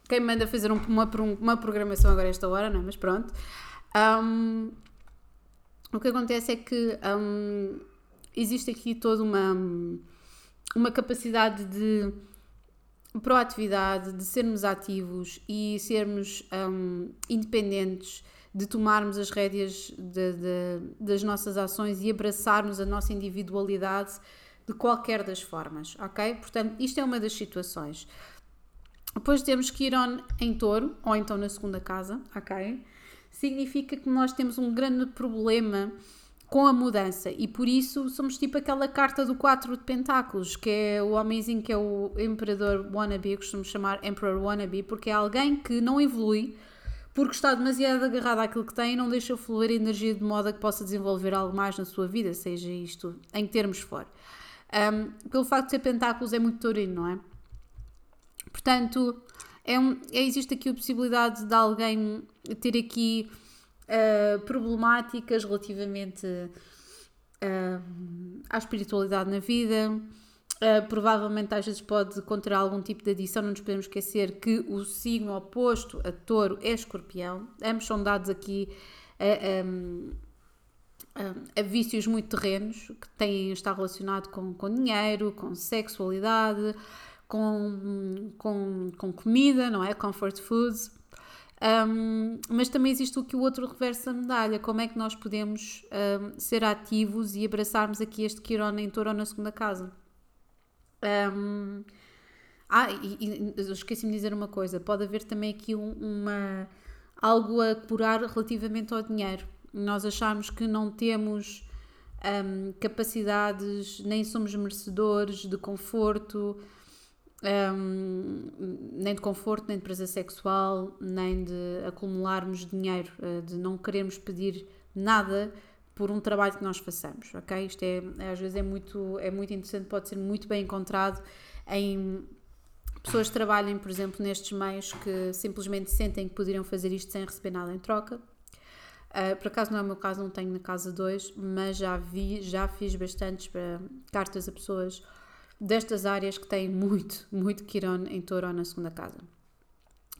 Quem manda fazer uma, uma programação agora esta hora, não é? Mas pronto. Um, o que acontece é que um, existe aqui toda uma, uma capacidade de proatividade, de sermos ativos e sermos um, independentes, de tomarmos as rédeas de, de, das nossas ações e abraçarmos a nossa individualidade de qualquer das formas, ok? Portanto, isto é uma das situações. Depois temos Quiron em touro, ou então na segunda casa, ok? Significa que nós temos um grande problema com a mudança e por isso somos tipo aquela carta do 4 de pentáculos, que é o homenzinho que é o imperador wannabe, eu costumo chamar emperor wannabe, porque é alguém que não evolui porque está demasiado agarrado àquilo que tem e não deixa fluir energia de modo a que possa desenvolver algo mais na sua vida, seja isto em termos for. Um, pelo facto de ser pentáculos é muito taurino, não é? Portanto, é um, é, existe aqui a possibilidade de alguém ter aqui uh, problemáticas relativamente uh, à espiritualidade na vida. Uh, provavelmente às vezes pode conter algum tipo de adição, não nos podemos esquecer que o signo oposto a touro é escorpião, ambos são dados aqui a, um, a, a vícios muito terrenos que têm estar relacionado com, com dinheiro, com sexualidade, com, com, com comida, não é? Comfort foods. Um, mas também existe o que o outro reverso da medalha. Como é que nós podemos um, ser ativos e abraçarmos aqui este Quirona em touro na segunda casa? Um, ah, e, e esqueci-me de dizer uma coisa: pode haver também aqui um, uma, algo a curar relativamente ao dinheiro. Nós achamos que não temos capacidades, nem somos merecedores de conforto um, nem de conforto, nem de prazer sexual, nem de acumularmos dinheiro, uh, de não queremos pedir nada por um trabalho que nós façamos, ok? Isto é, às vezes é muito, é muito interessante, pode ser muito bem encontrado em pessoas que trabalhem, por exemplo, nestes meios que simplesmente sentem que poderiam fazer isto sem receber nada em troca. Uh, por acaso não é o meu caso, não tenho na casa 2, mas já vi, já fiz bastantes uh, cartas a pessoas destas áreas que têm muito, muito Quiron em touro na segunda casa.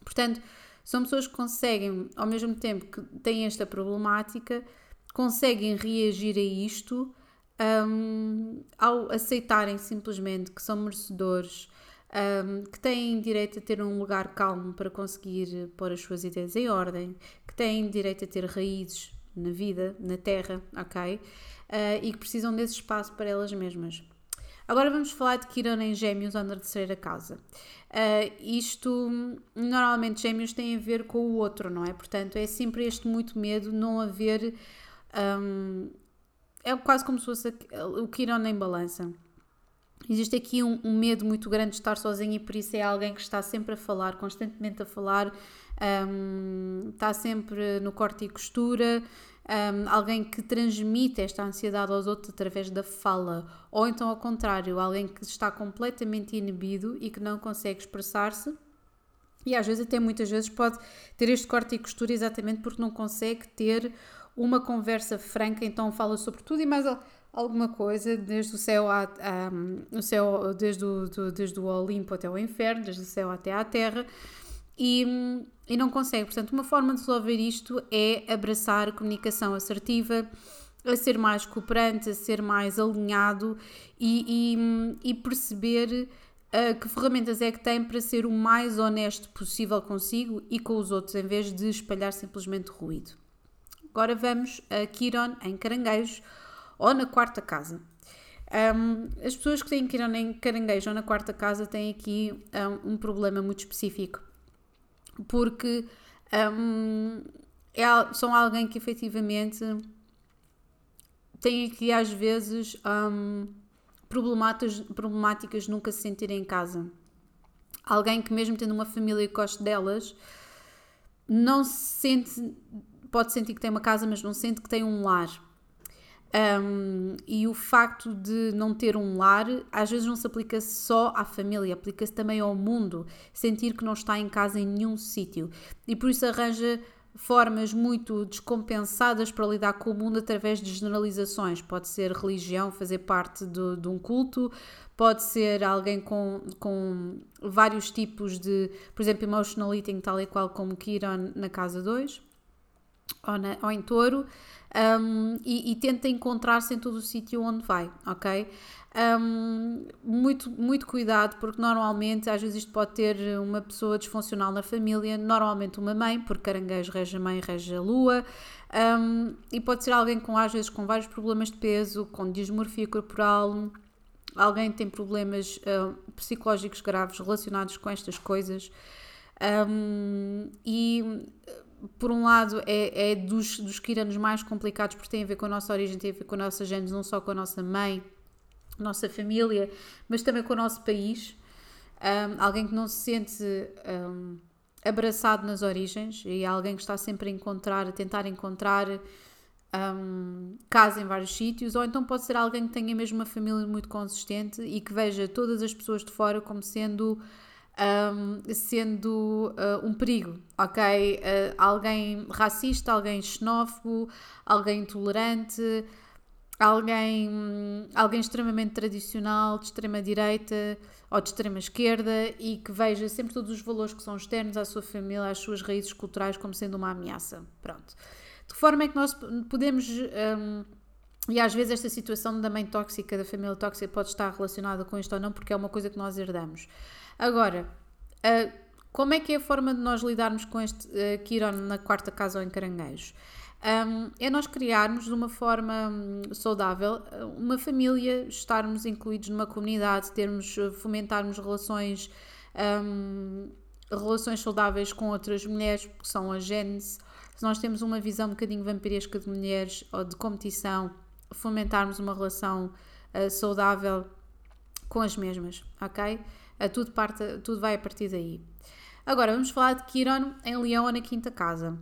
Portanto, são pessoas que conseguem, ao mesmo tempo que têm esta problemática, conseguem reagir a isto um, ao aceitarem simplesmente que são merecedores, um, que têm direito a ter um lugar calmo para conseguir pôr as suas ideias em ordem, que têm direito a ter raízes na vida, na terra, ok? Uh, e que precisam desse espaço para elas mesmas. Agora vamos falar de Kiran em Gêmeos ou na terceira casa. Uh, isto, normalmente, Gêmeos tem a ver com o outro, não é? Portanto, é sempre este muito medo não haver. Um, é quase como se fosse o Kiran em balança. Existe aqui um, um, medo muito grande de estar sozinho e por isso é alguém que está sempre a falar, constantemente a falar, um, está sempre no corte e costura, um, alguém que transmite esta ansiedade aos outros através da fala, ou então ao contrário, alguém que está completamente inibido e que não consegue expressar-se. E às vezes, até muitas vezes, pode ter este corte e costura exatamente porque não consegue ter uma conversa franca, então fala sobre tudo e mais alguma coisa, desde o céu, a, o céu desde, o, do, desde o Olimpo até o inferno, desde o céu até à terra. E, e não consegue. Portanto, uma forma de resolver isto é abraçar a comunicação assertiva, a ser mais cooperante, a ser mais alinhado e, e, e perceber uh, que ferramentas é que tem para ser o mais honesto possível consigo e com os outros, em vez de espalhar simplesmente ruído. Agora vamos a Kiron em Caranguejos ou na quarta casa. Um, as pessoas que têm Kiron em Caranguejo ou na quarta casa têm aqui um, um problema muito específico porque um, é, são alguém que efetivamente tem aqui às vezes um, problemáticas, problemáticas nunca se sentir em casa. Alguém que mesmo tendo uma família e goste delas, não se sente, pode sentir que tem uma casa, mas não sente que tem um lar. Um, e o facto de não ter um lar às vezes não se aplica só à família, aplica-se também ao mundo. Sentir que não está em casa em nenhum sítio e por isso arranja formas muito descompensadas para lidar com o mundo através de generalizações. Pode ser religião, fazer parte de, de um culto, pode ser alguém com, com vários tipos de, por exemplo, emotional eating, tal e qual como Kiran na casa 2 ou, na, ou em touro um, e, e, tenta encontrar-se em todo o sítio onde vai, ok? Um, muito, muito cuidado, porque normalmente, às vezes, isto pode ter uma pessoa disfuncional na família, normalmente uma mãe, porque caranguejo rege a mãe, rege a lua, um, e pode ser alguém com, às vezes, com vários problemas de peso, com dismorfia corporal, alguém tem problemas uh, psicológicos graves relacionados com estas coisas. Um, e por um lado, é, é dos, dos kiranos mais complicados porque tem a ver com a nossa origem, tem a ver com a nossa genes, não só com a nossa mãe, nossa família, mas também com o nosso país. Um, alguém que não se sente um, abraçado nas origens e alguém que está sempre a encontrar, a tentar encontrar um, casa em vários sítios, ou então pode ser alguém que tenha mesmo uma família muito consistente e que veja todas as pessoas de fora como sendo um, sendo uh, um perigo, ok? Uh, alguém racista, alguém xenófobo, alguém intolerante, alguém, alguém extremamente tradicional, de extrema direita ou de extrema esquerda e que veja sempre todos os valores que são externos à sua família, às suas raízes culturais como sendo uma ameaça. Pronto. De que forma é que nós podemos. Um, e às vezes esta situação da mãe tóxica, da família tóxica, pode estar relacionada com isto ou não, porque é uma coisa que nós herdamos. Agora, uh, como é que é a forma de nós lidarmos com este uh, Kiron na quarta casa ou em caranguejo? Um, é nós criarmos de uma forma um, saudável uma família, estarmos incluídos numa comunidade, termos, fomentarmos relações, um, relações saudáveis com outras mulheres, que são a gênese. Se nós temos uma visão um bocadinho vampiresca de mulheres ou de competição, fomentarmos uma relação uh, saudável com as mesmas, ok? Uh, tudo, parte, tudo vai a partir daí. Agora, vamos falar de Quiron em Leão na quinta casa.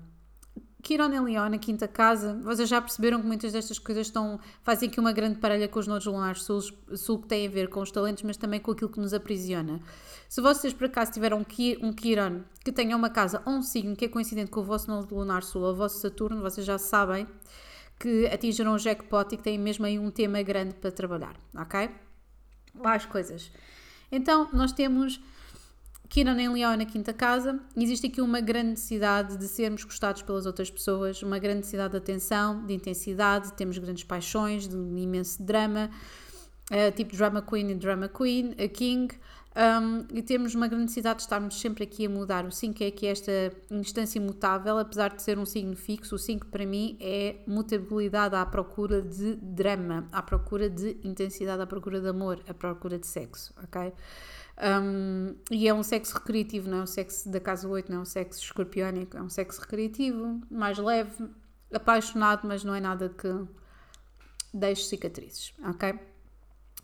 Quiron em Leão na quinta casa, vocês já perceberam que muitas destas coisas estão, fazem aqui uma grande parelha com os nodos lunares sul, sul que tem a ver com os talentos, mas também com aquilo que nos aprisiona. Se vocês por acaso tiveram um Quiron que tenha uma casa ou um signo que é coincidente com o vosso nodo lunar sul ou o vosso Saturno, vocês já sabem que atingiram o jackpot e que têm mesmo aí um tema grande para trabalhar, ok? Mais coisas. Então, nós temos Kiran em Leão na quinta casa. Existe aqui uma grande necessidade de sermos gostados pelas outras pessoas, uma grande necessidade de atenção, de intensidade, temos grandes paixões, de um imenso drama, uh, tipo drama queen e drama queen, a king. Um, e temos uma grande necessidade de estarmos sempre aqui a mudar. O 5 é aqui esta instância imutável, apesar de ser um signo fixo. O 5 para mim é mutabilidade à procura de drama, à procura de intensidade, à procura de amor, à procura de sexo, ok? Um, e é um sexo recreativo, não é um sexo da casa 8, não é um sexo escorpiónico, é um sexo recreativo, mais leve, apaixonado, mas não é nada que deixe cicatrizes, ok?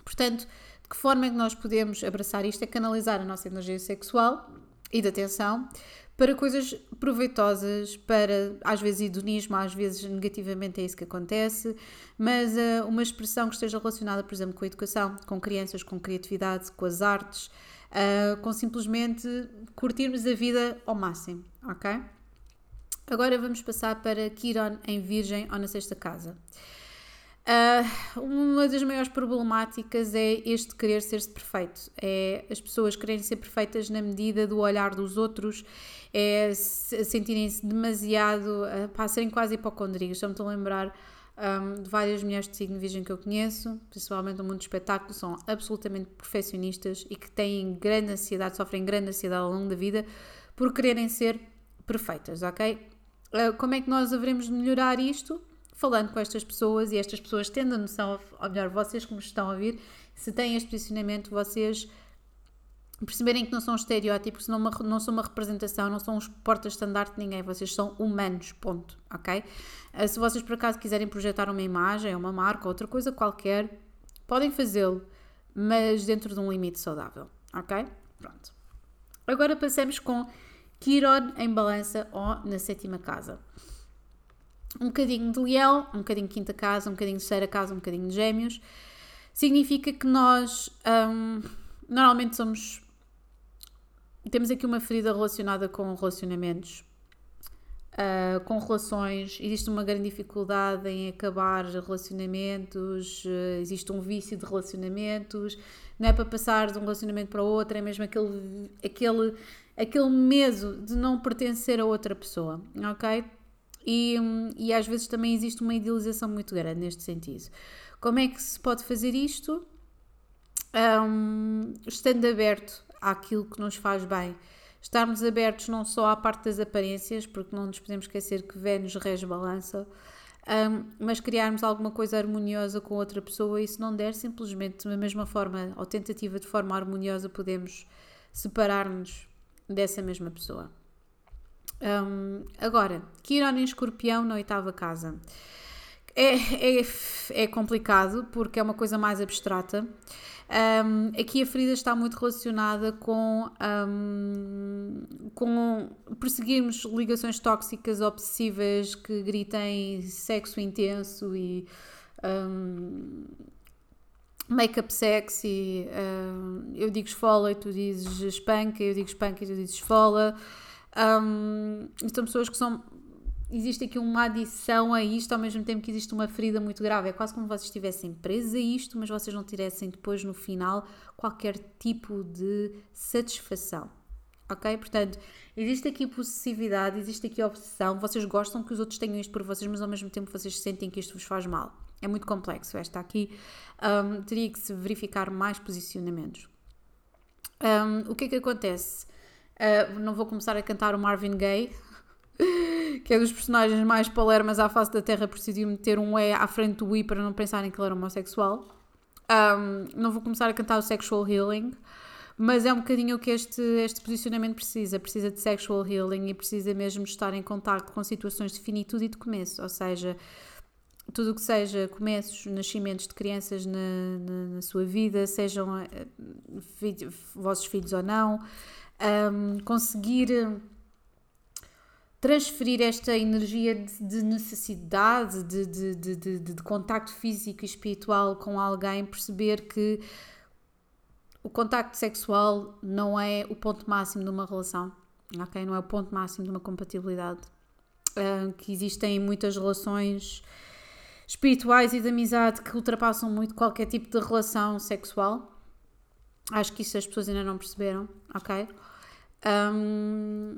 Portanto, que forma é que nós podemos abraçar isto? É canalizar a nossa energia sexual e de atenção para coisas proveitosas, para às vezes hedonismo, às vezes negativamente é isso que acontece, mas uh, uma expressão que esteja relacionada, por exemplo, com a educação, com crianças, com criatividade, com as artes, uh, com simplesmente curtirmos a vida ao máximo, ok? Agora vamos passar para Kiron em Virgem ou na sexta casa. Uh, uma das maiores problemáticas é este querer ser-se perfeito. É as pessoas quererem ser perfeitas na medida do olhar dos outros, é sentirem-se demasiado, uh, para serem quase hipocondríacos. Estou-me a lembrar um, de várias mulheres de signo virgem que eu conheço, principalmente no mundo do espetáculo, são absolutamente perfeccionistas e que têm grande ansiedade, sofrem grande ansiedade ao longo da vida por quererem ser perfeitas, ok? Uh, como é que nós haveremos de melhorar isto? Falando com estas pessoas e estas pessoas tendo a noção, ou melhor, vocês me estão a ouvir, se têm este posicionamento, vocês perceberem que não são estereótipos, não, uma, não são uma representação, não são os portas-estandarte de ninguém, vocês são humanos, ponto, ok? Eh, se vocês por acaso quiserem projetar uma imagem, uma marca, outra coisa qualquer, podem fazê-lo, mas dentro de um limite saudável, ok? Pronto. Agora passamos com Quiron em balança ou na sétima casa um bocadinho de leão, um bocadinho de quinta casa, um bocadinho de terceira casa, um bocadinho de gêmeos, significa que nós um, normalmente somos. Temos aqui uma ferida relacionada com relacionamentos, uh, com relações. Existe uma grande dificuldade em acabar relacionamentos, uh, existe um vício de relacionamentos. Não é para passar de um relacionamento para outro, é mesmo aquele, aquele, aquele medo de não pertencer a outra pessoa, ok? E, e às vezes também existe uma idealização muito grande neste sentido. Como é que se pode fazer isto? Um, estando aberto àquilo que nos faz bem. Estarmos abertos não só à parte das aparências, porque não nos podemos esquecer que Vênus rege balança, um, mas criarmos alguma coisa harmoniosa com outra pessoa e se não der, simplesmente da mesma forma, ou tentativa de forma harmoniosa, podemos separar-nos dessa mesma pessoa. Um, agora, Quirón em escorpião na oitava casa. É, é, é complicado porque é uma coisa mais abstrata. Um, aqui a ferida está muito relacionada com, um, com perseguirmos ligações tóxicas, obsessivas, que gritem sexo intenso e um, make-up sexy. eu digo esfola e tu dizes espanca, eu digo espanca e tu dizes esfola. Um, são pessoas que são. Existe aqui uma adição a isto, ao mesmo tempo que existe uma ferida muito grave. É quase como vocês estivessem presos a isto, mas vocês não tivessem depois, no final, qualquer tipo de satisfação. Ok? Portanto, existe aqui possessividade, existe aqui obsessão. Vocês gostam que os outros tenham isto por vocês, mas ao mesmo tempo vocês sentem que isto vos faz mal. É muito complexo. Esta aqui um, teria que se verificar mais posicionamentos. Um, o que é que acontece? Uh, não vou começar a cantar o Marvin Gaye, que é dos personagens mais palermas à face da Terra, por decidir meter um E à frente do I para não pensarem que ele era homossexual. Um, não vou começar a cantar o Sexual Healing, mas é um bocadinho o que este, este posicionamento precisa. Precisa de sexual healing e precisa mesmo estar em contato com situações de finitude e de começo, ou seja, tudo o que seja começos, nascimentos de crianças na, na, na sua vida, sejam filho, vossos filhos ou não, um, conseguir transferir esta energia de, de necessidade, de, de, de, de, contacto físico e espiritual com alguém, perceber que o contacto sexual não é o ponto máximo de uma relação, ok? Não é o ponto máximo de uma compatibilidade. Que existem muitas relações espirituais e de amizade que ultrapassam muito qualquer tipo de relação sexual. Acho que isso as pessoas ainda não perceberam, ok? Um,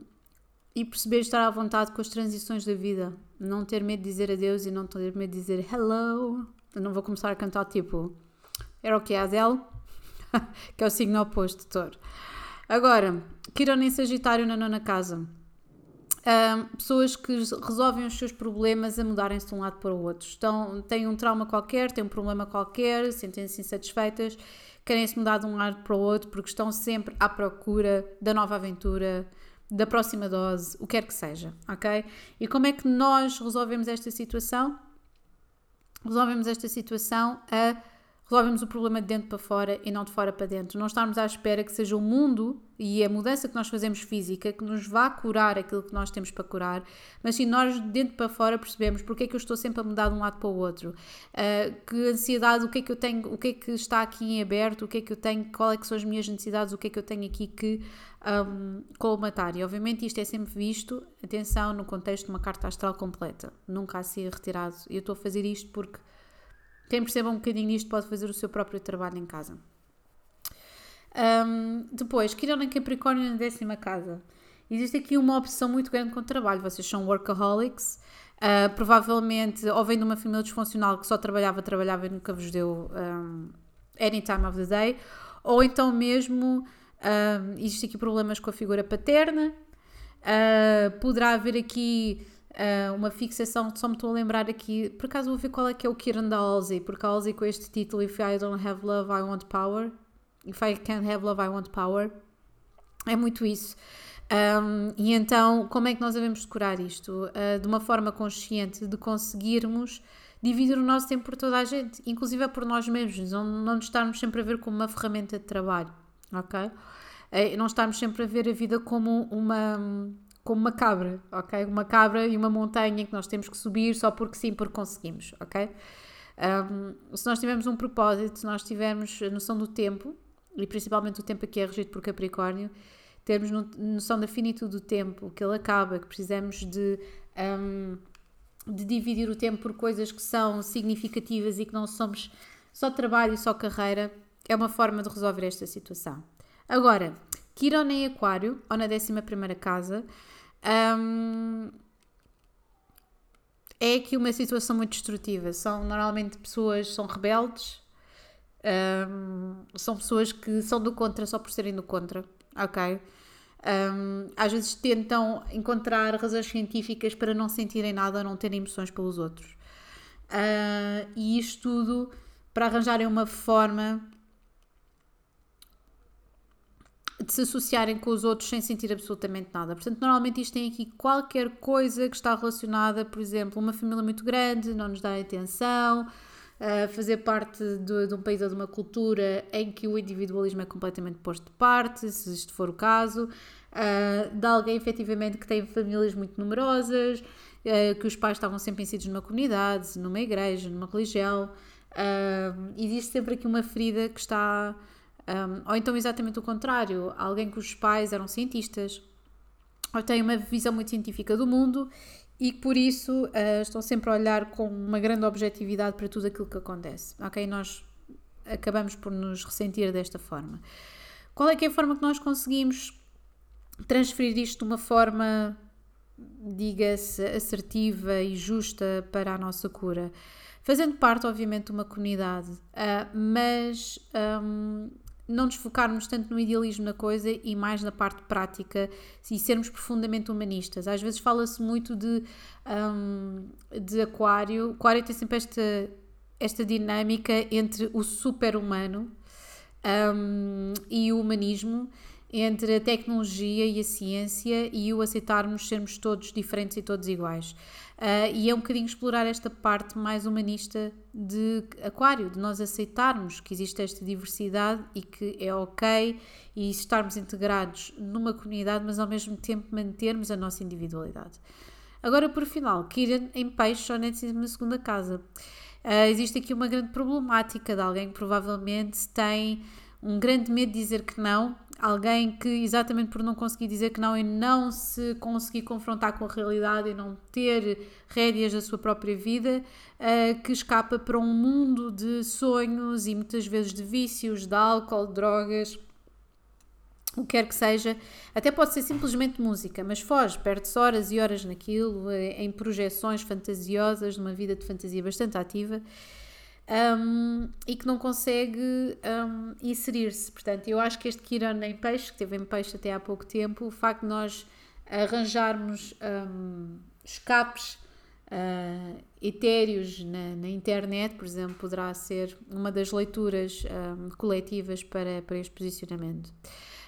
e perceber estar à vontade com as transições da vida. Não ter medo de dizer adeus e não ter medo de dizer hello. Eu não vou começar a cantar tipo. Era o que é Adele? que é o signo oposto de. Agora, Quirón em Sagitário na nona casa. Um, pessoas que resolvem os seus problemas a mudarem-se de um lado para o outro. Estão, têm um trauma qualquer, têm um problema qualquer, sentem-se insatisfeitas querem se mudar de um lado para o outro porque estão sempre à procura da nova aventura, da próxima dose, o que quer que seja, ok? E como é que nós resolvemos esta situação? Resolvemos esta situação a resolvemos o problema de dentro para fora e não de fora para dentro. Não estarmos à espera que seja o mundo e a mudança que nós fazemos física que nos vá curar aquilo que nós temos para curar, mas sim nós de dentro para fora percebemos porque é que eu estou sempre a mudar de um lado para o outro, uh, que ansiedade, o que é que eu tenho, o que é que está aqui em aberto, o que é que eu tenho, qual é que são as minhas necessidades, o que é que eu tenho aqui que um, colmatar. E obviamente isto é sempre visto, atenção, no contexto de uma carta astral completa, nunca assim retirado. Eu estou a fazer isto porque quem perceba um bocadinho nisto pode fazer o seu próprio trabalho em casa. Um, depois, Quirón em Capricórnio na décima casa. Existe aqui uma opção muito grande com o trabalho. Vocês são workaholics, uh, provavelmente ou vêm de uma família disfuncional que só trabalhava, trabalhava e nunca vos deu um, any time of the day, ou então mesmo um, existe aqui problemas com a figura paterna. Uh, poderá haver aqui uh, uma fixação, só me estou a lembrar aqui, por acaso vou ver qual é que é o Kieran da Halsey, porque a Halsey com este título If I Don't Have Love, I Want Power, If I Can't Have Love, I Want Power, é muito isso. Um, e então, como é que nós devemos decorar isto? Uh, de uma forma consciente, de conseguirmos dividir o nosso tempo por toda a gente, inclusive é por nós mesmos, não, não nos estarmos sempre a ver como uma ferramenta de trabalho, ok? Uh, não estarmos sempre a ver a vida como uma como uma cabra, ok? Uma cabra e uma montanha que nós temos que subir só porque sim, porque conseguimos, ok? Um, se nós tivermos um propósito, se nós tivermos a noção do tempo, e principalmente o tempo aqui é regido por Capricórnio, termos noção da finitude do tempo, que ele acaba, que precisamos de, um, de dividir o tempo por coisas que são significativas e que não somos só trabalho e só carreira, é uma forma de resolver esta situação. Agora, Quirón em Aquário, ou na 11 casa, um, é aqui uma situação muito destrutiva. São normalmente pessoas, são rebeldes, um, são pessoas que são do contra só por serem do contra, ok? Um, às vezes tentam encontrar razões científicas para não sentirem nada, não terem emoções pelos outros. Uh, e isto tudo para arranjarem uma forma de se associarem com os outros sem sentir absolutamente nada. Portanto, normalmente isto tem aqui qualquer coisa que está relacionada, por exemplo, uma família muito grande, não nos dá atenção, uh, fazer parte de, de, um país ou de uma cultura em que o individualismo é completamente posto de parte, se isto for o caso, uh, de alguém efetivamente que tem famílias muito numerosas, uh, que os pais estavam sempre inseridos numa comunidade, numa igreja, numa religião. Existe sempre aqui uma ferida que está um, ou então exatamente o contrário, alguém cujos pais eram cientistas, ou têm uma visão muito científica do mundo e que por isso uh, estão sempre a olhar com uma grande objetividade para tudo aquilo que acontece. Ok? Nós acabamos por nos ressentir desta forma. Qual é que é a forma que nós conseguimos transferir isto de uma forma, diga-se, assertiva e justa para a nossa cura? Fazendo parte, obviamente, de uma comunidade, uh, mas um, não nos focarmos tanto no idealismo da coisa e mais na parte prática e sermos profundamente humanistas. Às vezes fala-se muito de, um, de aquário. Aquário tem sempre esta, esta dinâmica entre o super-humano um, e o humanismo, entre a tecnologia e a ciência e o aceitarmos sermos todos diferentes e todos iguais. Uh, e é um bocadinho explorar esta parte mais humanista de Aquário, de nós aceitarmos que existe esta diversidade e que é ok e estarmos integrados numa comunidade, mas ao mesmo tempo mantermos a nossa individualidade. Agora, por final, Kiran em peixe só na segunda casa. Uh, existe aqui uma grande problemática de alguém que provavelmente tem um grande medo de dizer que não alguém que, exatamente por não conseguir dizer que não e não se conseguir confrontar com a realidade e não ter rédeas da sua própria vida, uh, que escapa para um mundo de sonhos e muitas vezes de vícios, de álcool, de drogas, o que quer que seja. Até pode ser simplesmente música, mas foge, perde-se horas e horas naquilo, eh, em projeções fantasiosas, numa vida de fantasia bastante ativa um, e que não consegue um, inserir-se. Portanto, eu acho que este Kiran em peixe, que teve em peixe até há pouco tempo, o facto de nós arranjarmos um, escapes uh, etéreos na, na, internet, por exemplo, poderá ser uma das leituras coletivas para, para este posicionamento.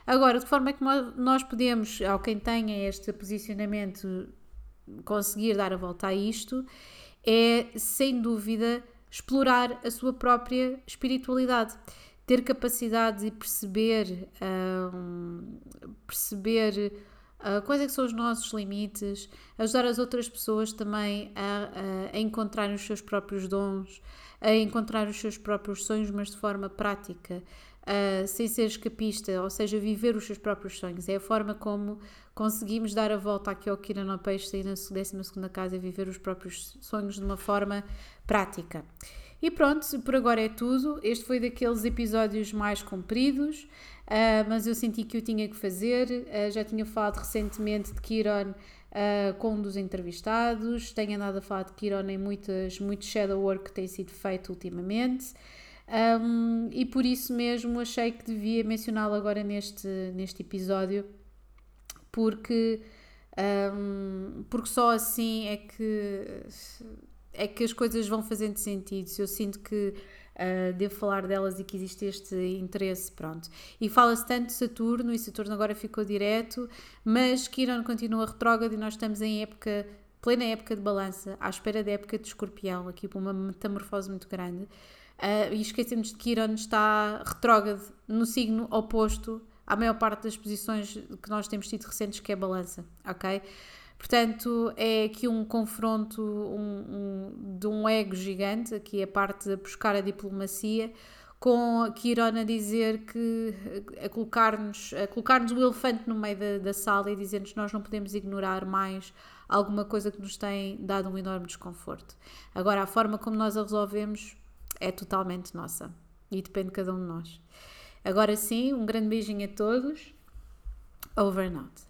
Agora, de forma que nós podemos, ao quem tenha este posicionamento, conseguir dar a volta a isto, é sem dúvida explorar a sua própria espiritualidade, ter capacidade de perceber, um, perceber uh, quais é são os nossos limites, ajudar as outras pessoas também a, a, encontrar os seus próprios dons, a encontrar os seus próprios sonhos, mas de forma prática, uh, sem ser escapista, ou seja, viver os seus próprios sonhos. É a forma como conseguimos dar a volta aqui ao Peixe, sair na 12 casa e viver os próprios sonhos de uma forma prática. E pronto, por agora é tudo. Este foi daqueles episódios mais compridos, uh, mas eu senti que o tinha que fazer. Uh, já tinha falado recentemente de Kiron uh, com um dos entrevistados, tenho andado a falar de Kiron em muitas, muito shadow work que tem sido feito ultimamente. Um, e por isso mesmo achei que devia mencioná-lo agora neste, neste episódio, porque, um, porque só assim é que é que as coisas vão fazendo sentido. Se eu sinto que uh, devo falar delas e que existe este interesse, pronto. E fala-se tanto de Saturno, e Saturno agora ficou direto, mas Quiron continua retrógrado e nós estamos em época, plena época de balança, à espera da época de escorpião, aqui por uma metamorfose muito grande. Uh, e esquecemos de que Quiron está retrógrado no signo oposto à maior parte das posições que nós temos tido recentes, que é balança, ok? Portanto, é aqui um confronto um, um, de um ego gigante, aqui a parte de buscar a diplomacia, com a dizer que a colocar-nos a colocar o elefante no meio da, da sala e dizer-nos que nós não podemos ignorar mais alguma coisa que nos tem dado um enorme desconforto. Agora, a forma como nós a resolvemos é totalmente nossa e depende de cada um de nós. Agora sim, um grande beijinho a todos. Over and out.